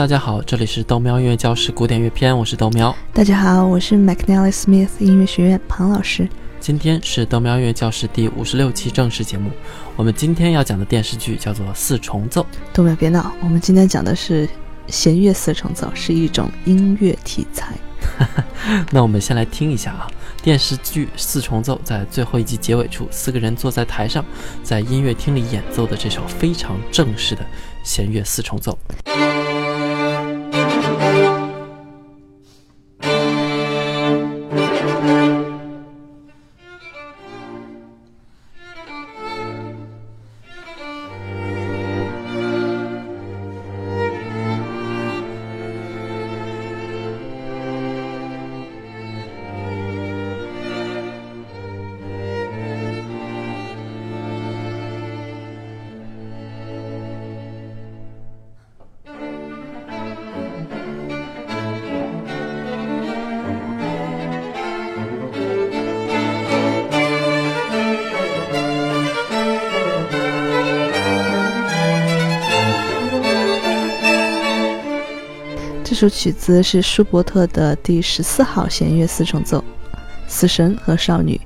大家好，这里是豆喵音乐教室古典乐篇，我是豆喵。大家好，我是 McNally Smith 音乐学院庞老师。今天是豆喵音乐教室第五十六期正式节目。我们今天要讲的电视剧叫做《四重奏》。豆喵别闹，我们今天讲的是弦乐四重奏，是一种音乐题材。那我们先来听一下啊，电视剧《四重奏》在最后一集结尾处，四个人坐在台上，在音乐厅里演奏的这首非常正式的弦乐四重奏。首曲子是舒伯特的第十四号弦乐四重奏，《死神和少女》。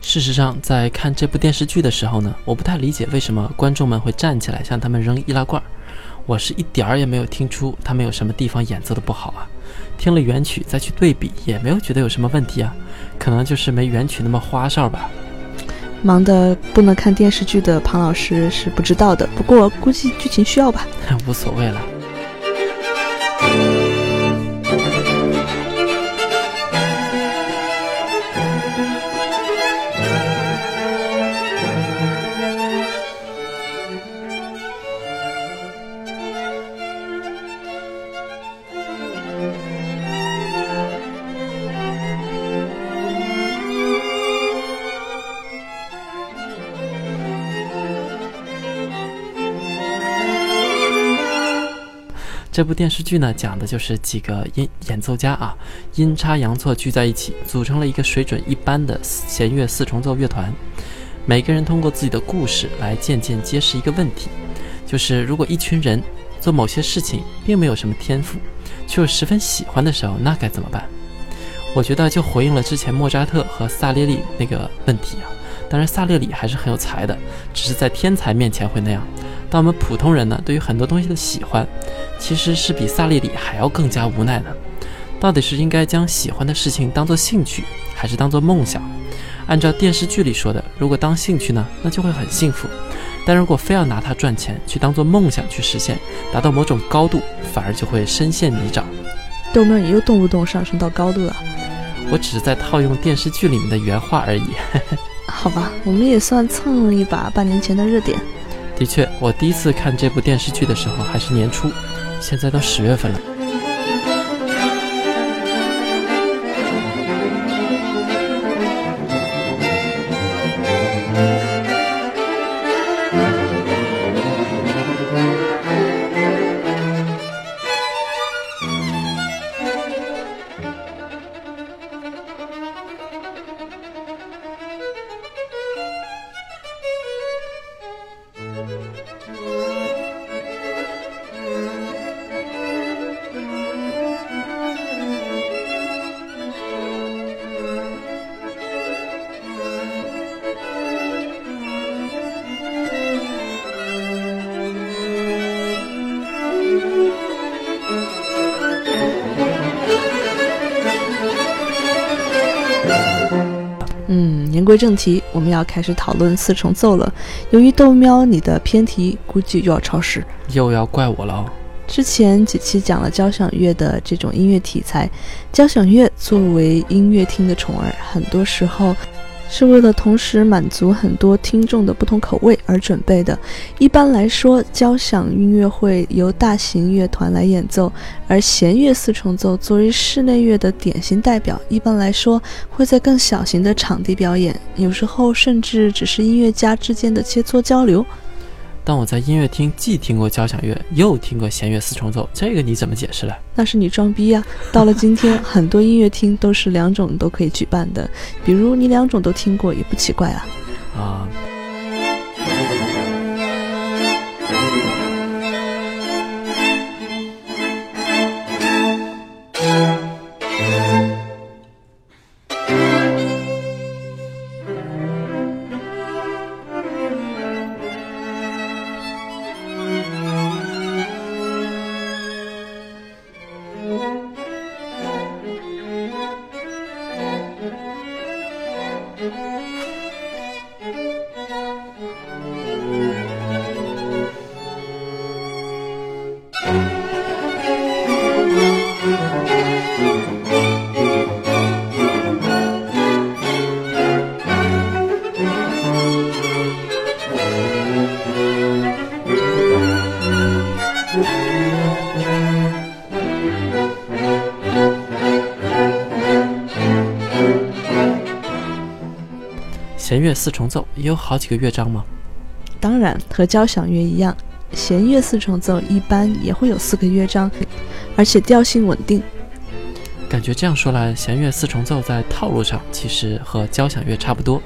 事实上，在看这部电视剧的时候呢，我不太理解为什么观众们会站起来向他们扔易拉罐。我是一点儿也没有听出他们有什么地方演奏的不好啊。听了原曲再去对比，也没有觉得有什么问题啊。可能就是没原曲那么花哨吧。忙的不能看电视剧的庞老师是不知道的，不过估计剧情需要吧。无所谓了。这部电视剧呢，讲的就是几个音演奏家啊，阴差阳错聚在一起，组成了一个水准一般的弦乐四重奏乐团。每个人通过自己的故事来渐渐揭示一个问题，就是如果一群人做某些事情并没有什么天赋，却又十分喜欢的时候，那该怎么办？我觉得就回应了之前莫扎特和萨列里那个问题啊。当然，萨列里还是很有才的，只是在天才面前会那样。但我们普通人呢，对于很多东西的喜欢，其实是比萨利里还要更加无奈的。到底是应该将喜欢的事情当做兴趣，还是当做梦想？按照电视剧里说的，如果当兴趣呢，那就会很幸福；但如果非要拿它赚钱，去当做梦想去实现，达到某种高度，反而就会深陷泥沼。豆妹，你又动不动上升到高度了？我只是在套用电视剧里面的原话而已。好吧，我们也算蹭了一把半年前的热点。的确，我第一次看这部电视剧的时候还是年初，现在都十月份了。言归正题，我们要开始讨论四重奏了。由于豆喵你的偏题，估计又要超时，又要怪我了。之前几期讲了交响乐的这种音乐题材，交响乐作为音乐厅的宠儿，很多时候。是为了同时满足很多听众的不同口味而准备的。一般来说，交响音乐会由大型乐团来演奏，而弦乐四重奏作为室内乐的典型代表，一般来说会在更小型的场地表演，有时候甚至只是音乐家之间的切磋交流。但我在音乐厅既听过交响乐，又听过弦乐四重奏，这个你怎么解释嘞？那是你装逼呀！到了今天，很多音乐厅都是两种都可以举办的，比如你两种都听过，也不奇怪啊。啊。弦乐四重奏也有好几个乐章吗？当然，和交响乐一样，弦乐四重奏一般也会有四个乐章，而且调性稳定。感觉这样说来，弦乐四重奏在套路上其实和交响乐差不多。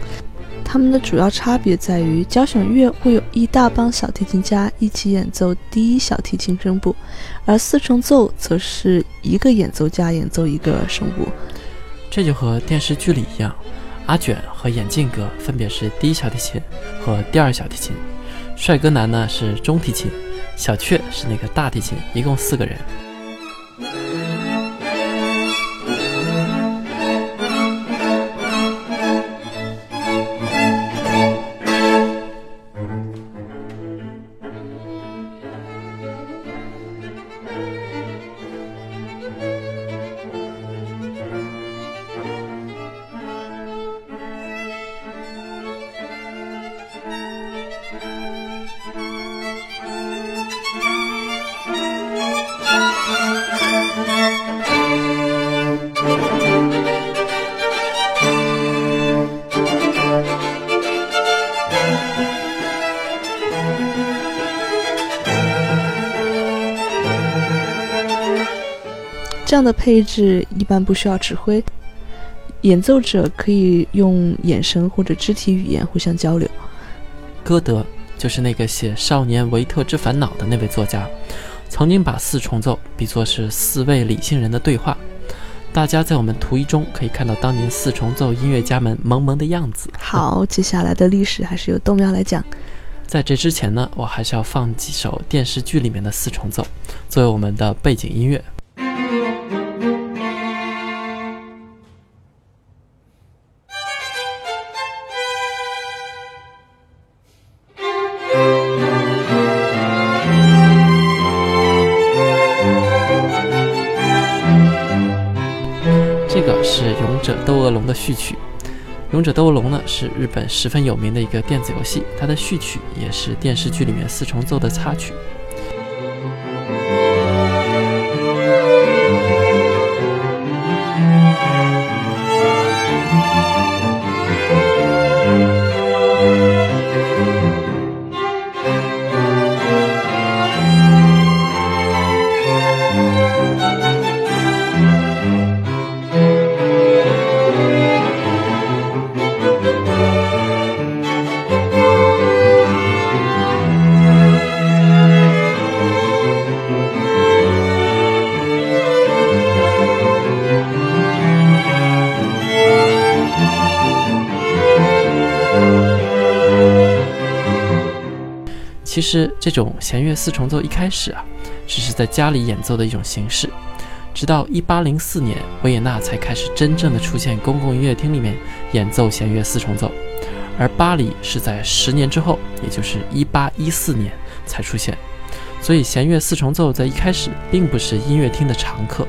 它们的主要差别在于，交响乐会有一大帮小提琴家一起演奏第一小提琴声部，而四重奏则是一个演奏家演奏一个声部。这就和电视剧里一样。阿卷和眼镜哥分别是第一小提琴和第二小提琴，帅哥男呢是中提琴，小雀是那个大提琴，一共四个人。这样的配置一般不需要指挥，演奏者可以用眼神或者肢体语言互相交流。歌德就是那个写《少年维特之烦恼》的那位作家，曾经把四重奏比作是四位理性人的对话。大家在我们图一中可以看到当年四重奏音乐家们萌萌的样子。好，接下来的历史还是由豆苗来讲。在这之前呢，我还是要放几首电视剧里面的四重奏，作为我们的背景音乐。是《勇者斗恶龙》的序曲，《勇者斗恶龙》呢是日本十分有名的一个电子游戏，它的序曲也是电视剧里面四重奏的插曲。其实这种弦乐四重奏一开始啊，只是在家里演奏的一种形式，直到一八零四年，维也纳才开始真正的出现公共音乐厅里面演奏弦乐四重奏，而巴黎是在十年之后，也就是一八一四年才出现，所以弦乐四重奏在一开始并不是音乐厅的常客。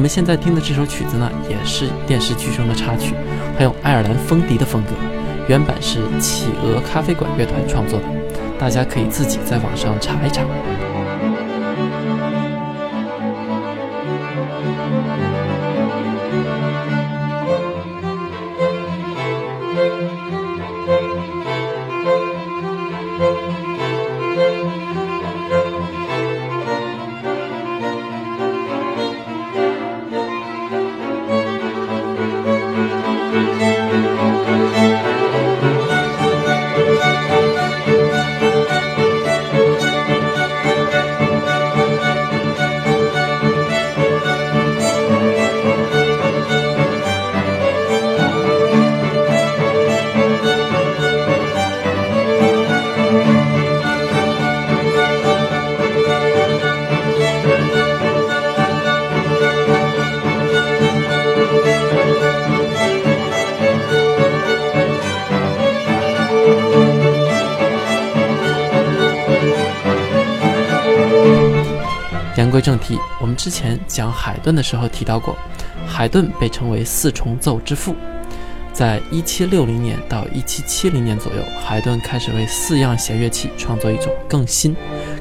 我们现在听的这首曲子呢，也是电视剧中的插曲，很有爱尔兰风笛的风格。原版是企鹅咖啡馆乐团创作的，大家可以自己在网上查一查。言归正题，我们之前讲海顿的时候提到过，海顿被称为四重奏之父。在一七六零年到一七七零年左右，海顿开始为四样弦乐器创作一种更新、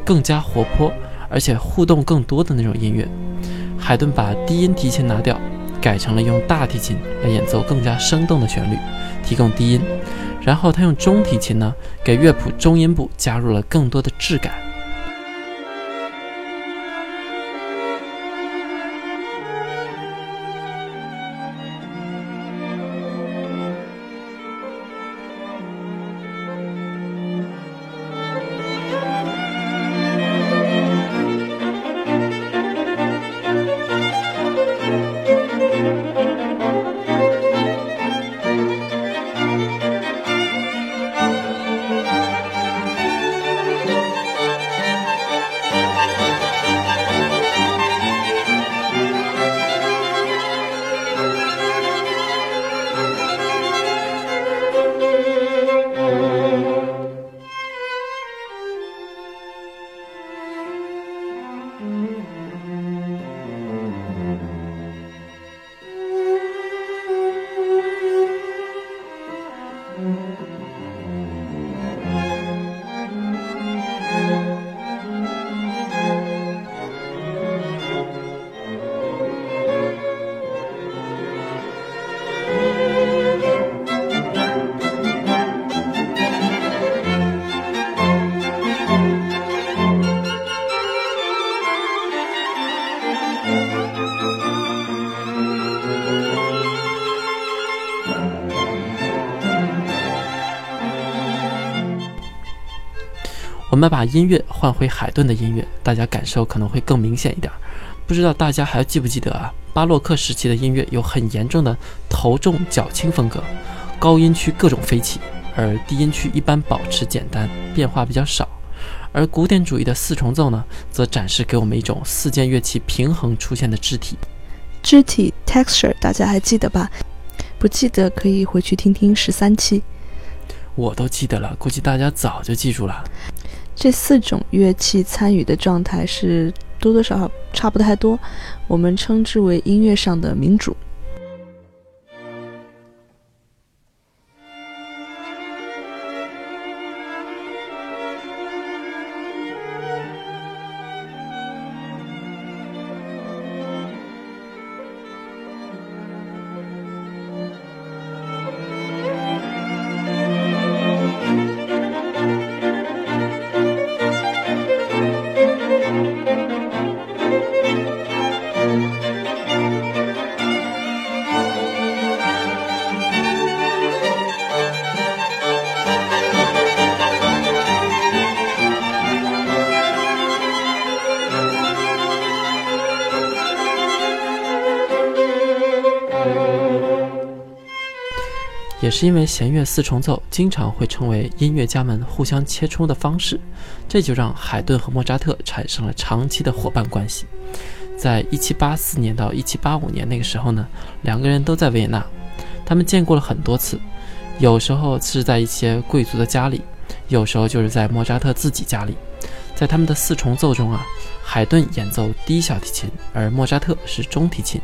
更加活泼，而且互动更多的那种音乐。海顿把低音提琴拿掉，改成了用大提琴来演奏更加生动的旋律，提供低音。然后他用中提琴呢，给乐谱中音部加入了更多的质感。们把音乐换回海顿的音乐，大家感受可能会更明显一点。不知道大家还记不记得啊？巴洛克时期的音乐有很严重的头重脚轻风格，高音区各种飞起，而低音区一般保持简单，变化比较少。而古典主义的四重奏呢，则展示给我们一种四件乐器平衡出现的肢体。肢体 texture 大家还记得吧？不记得可以回去听听十三期。我都记得了，估计大家早就记住了。这四种乐器参与的状态是多多少少差不太多，我们称之为音乐上的民主。也是因为弦乐四重奏经常会成为音乐家们互相切磋的方式，这就让海顿和莫扎特产生了长期的伙伴关系。在一七八四年到一七八五年那个时候呢，两个人都在维也纳，他们见过了很多次，有时候是在一些贵族的家里，有时候就是在莫扎特自己家里。在他们的四重奏中啊，海顿演奏低小提琴，而莫扎特是中提琴。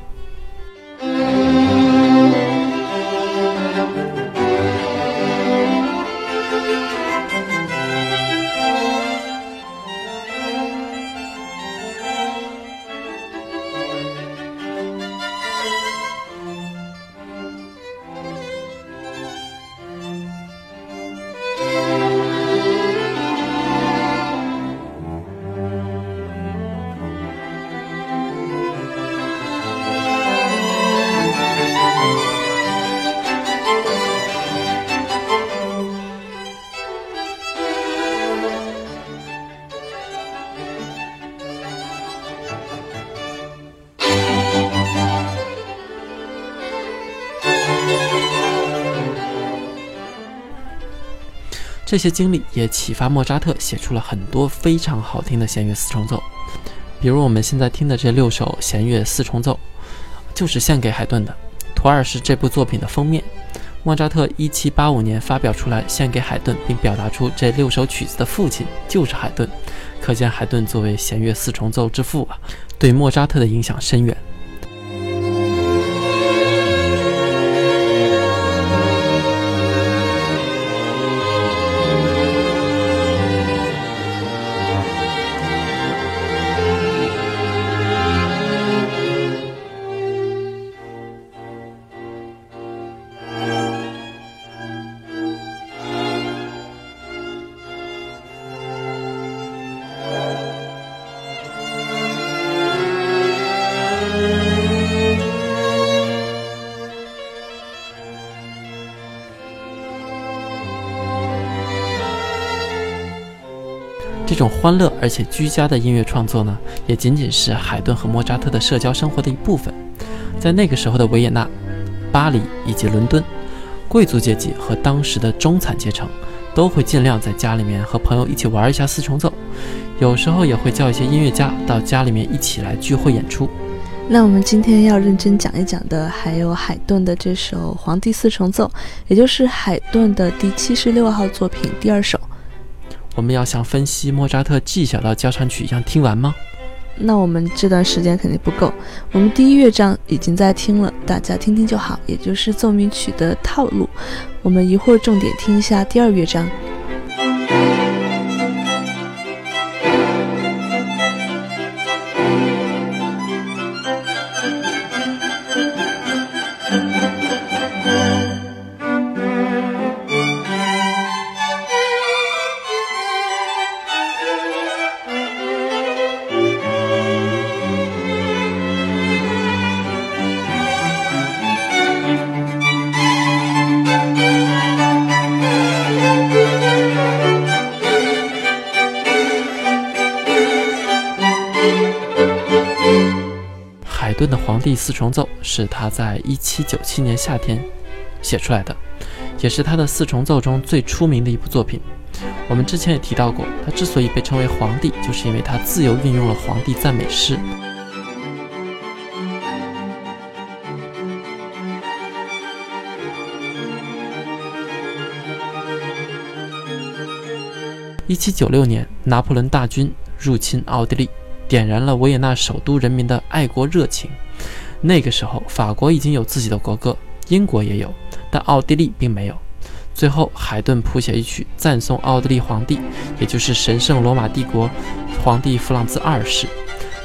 这些经历也启发莫扎特写出了很多非常好听的弦乐四重奏，比如我们现在听的这六首弦乐四重奏，就是献给海顿的。图二是这部作品的封面，莫扎特1785年发表出来，献给海顿，并表达出这六首曲子的父亲就是海顿，可见海顿作为弦乐四重奏之父啊，对莫扎特的影响深远。这种欢乐而且居家的音乐创作呢，也仅仅是海顿和莫扎特的社交生活的一部分。在那个时候的维也纳、巴黎以及伦敦，贵族阶级和当时的中产阶层都会尽量在家里面和朋友一起玩一下四重奏，有时候也会叫一些音乐家到家里面一起来聚会演出。那我们今天要认真讲一讲的，还有海顿的这首《皇帝四重奏》，也就是海顿的第七十六号作品第二首。我们要像分析莫扎特 G 小调交响曲一样听完吗？那我们这段时间肯定不够。我们第一乐章已经在听了，大家听听就好，也就是奏鸣曲的套路。我们一会儿重点听一下第二乐章。《四重奏》是他在1797年夏天写出来的，也是他的四重奏中最出名的一部作品。我们之前也提到过，他之所以被称为皇帝，就是因为他自由运用了皇帝赞美诗。1796年，拿破仑大军入侵奥地利。点燃了维也纳首都人民的爱国热情。那个时候，法国已经有自己的国歌，英国也有，但奥地利并没有。最后，海顿谱写一曲赞颂奥地利皇帝，也就是神圣罗马帝国皇帝弗朗兹二世。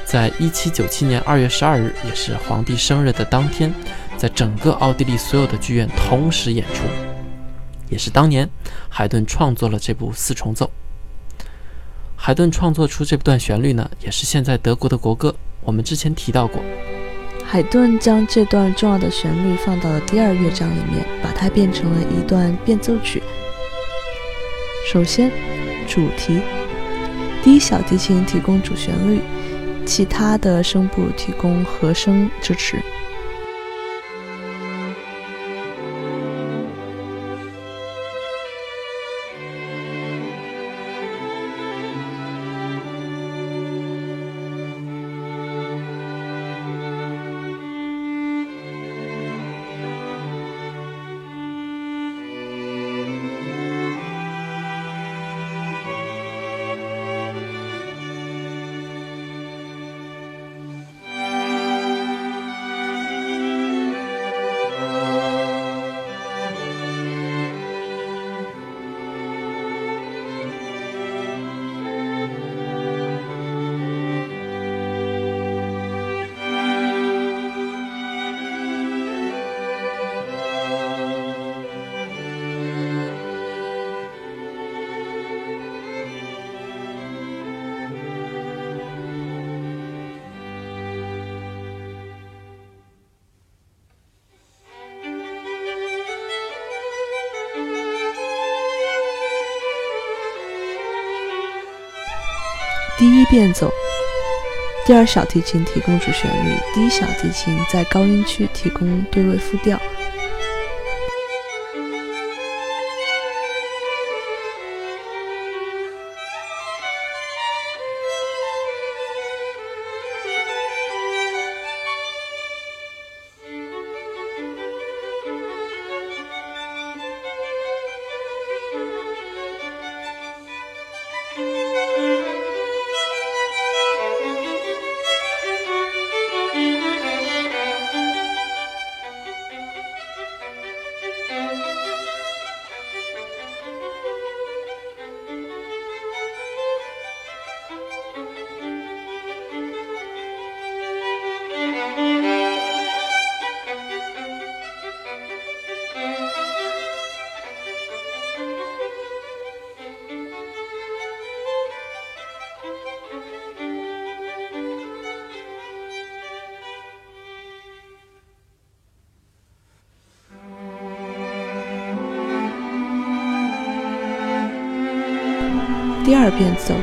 在一七九七年二月十二日，也是皇帝生日的当天，在整个奥地利所有的剧院同时演出，也是当年海顿创作了这部四重奏。海顿创作出这段旋律呢，也是现在德国的国歌。我们之前提到过，海顿将这段重要的旋律放到了第二乐章里面，把它变成了一段变奏曲。首先，主题，第一小提琴提供主旋律，其他的声部提供和声支持。第一变奏，第二小提琴提供主旋律，第一小提琴在高音区提供对位复调。第二变奏，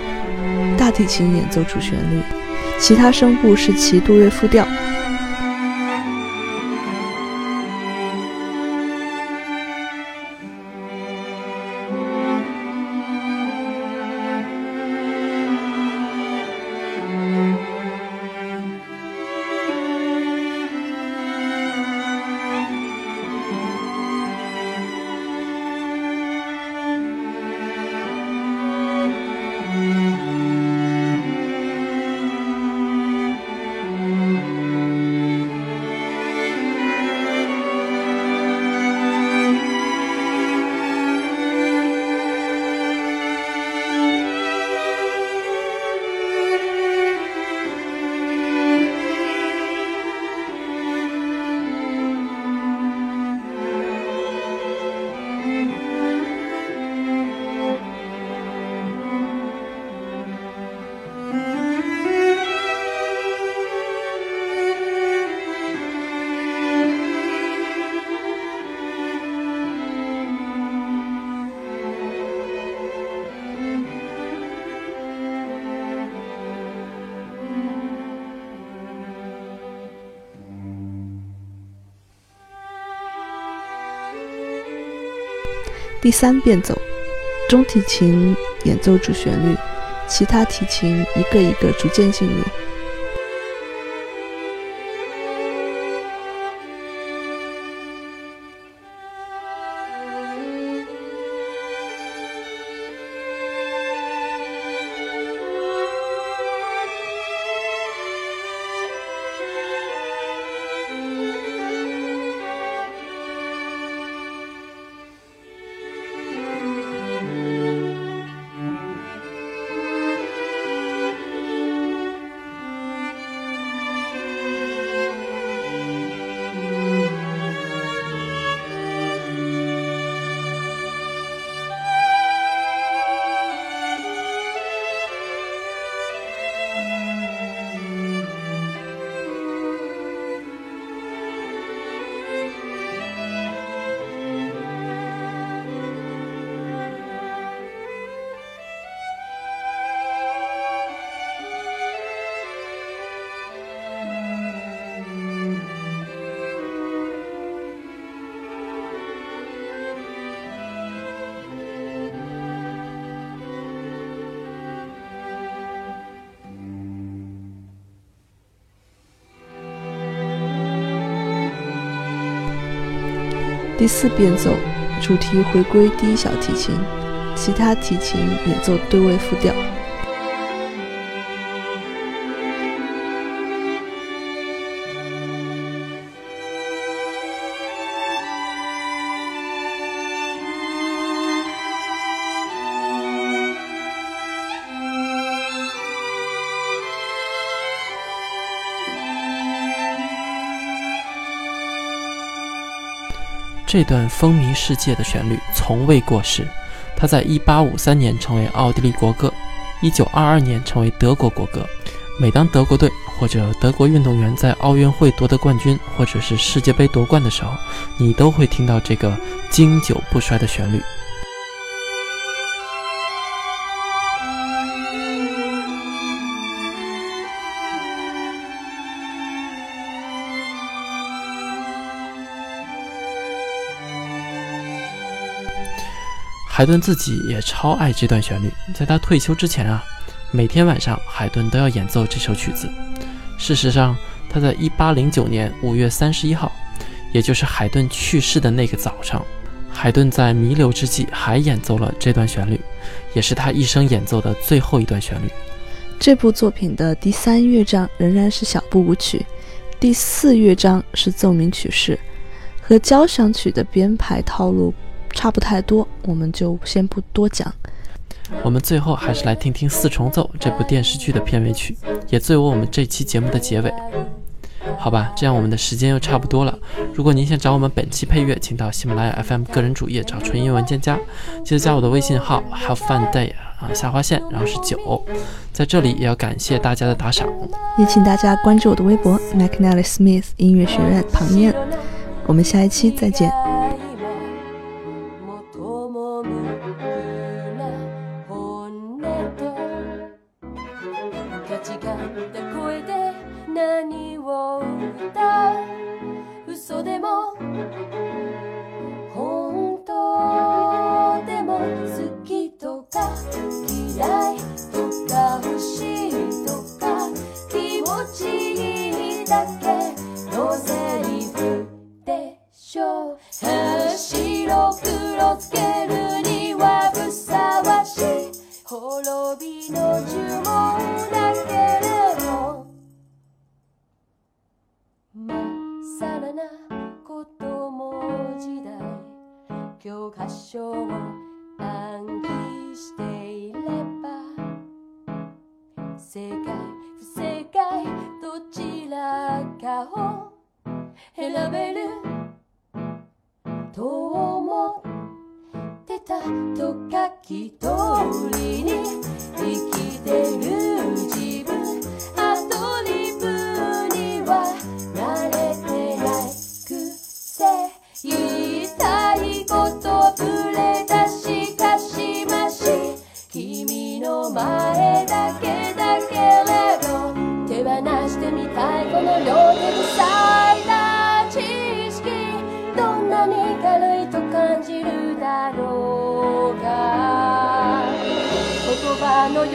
大提琴演奏主旋律，其他声部是其多位复调。第三变奏，中提琴演奏主旋律，其他提琴一个一个逐渐进入。第四变奏，主题回归第一小提琴，其他提琴演奏对位复调。这段风靡世界的旋律从未过时，它在1853年成为奥地利国歌，1922年成为德国国歌。每当德国队或者德国运动员在奥运会夺得冠军，或者是世界杯夺冠的时候，你都会听到这个经久不衰的旋律。海顿自己也超爱这段旋律，在他退休之前啊，每天晚上海顿都要演奏这首曲子。事实上，他在1809年5月31号，也就是海顿去世的那个早上，海顿在弥留之际还演奏了这段旋律，也是他一生演奏的最后一段旋律。这部作品的第三乐章仍然是小步舞曲，第四乐章是奏鸣曲式，和交响曲的编排套路。差不太多，我们就先不多讲。我们最后还是来听听《四重奏》这部电视剧的片尾曲，也作为我们这期节目的结尾。好吧，这样我们的时间又差不多了。如果您想找我们本期配乐，请到喜马拉雅 FM 个人主页找纯音文件夹，记得加我的微信号 Have Fun Day 啊下划线，然后是九。在这里也要感谢大家的打赏，也请大家关注我的微博 McNally Smith 音乐学院旁边。我们下一期再见。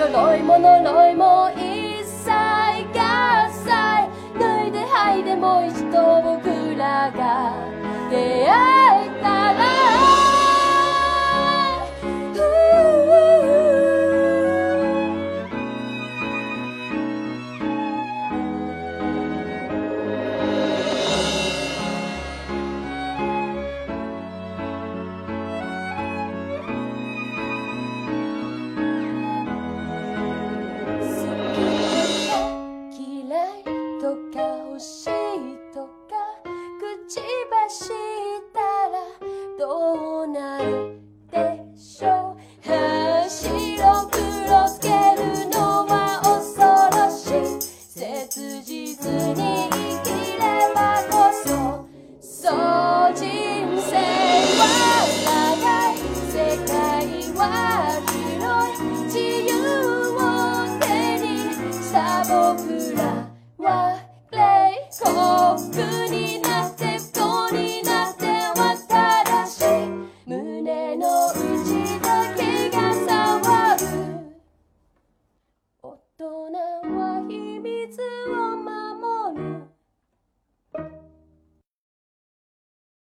鎧も呪いも一切合切脱いで吐いてもう一度僕らが出会う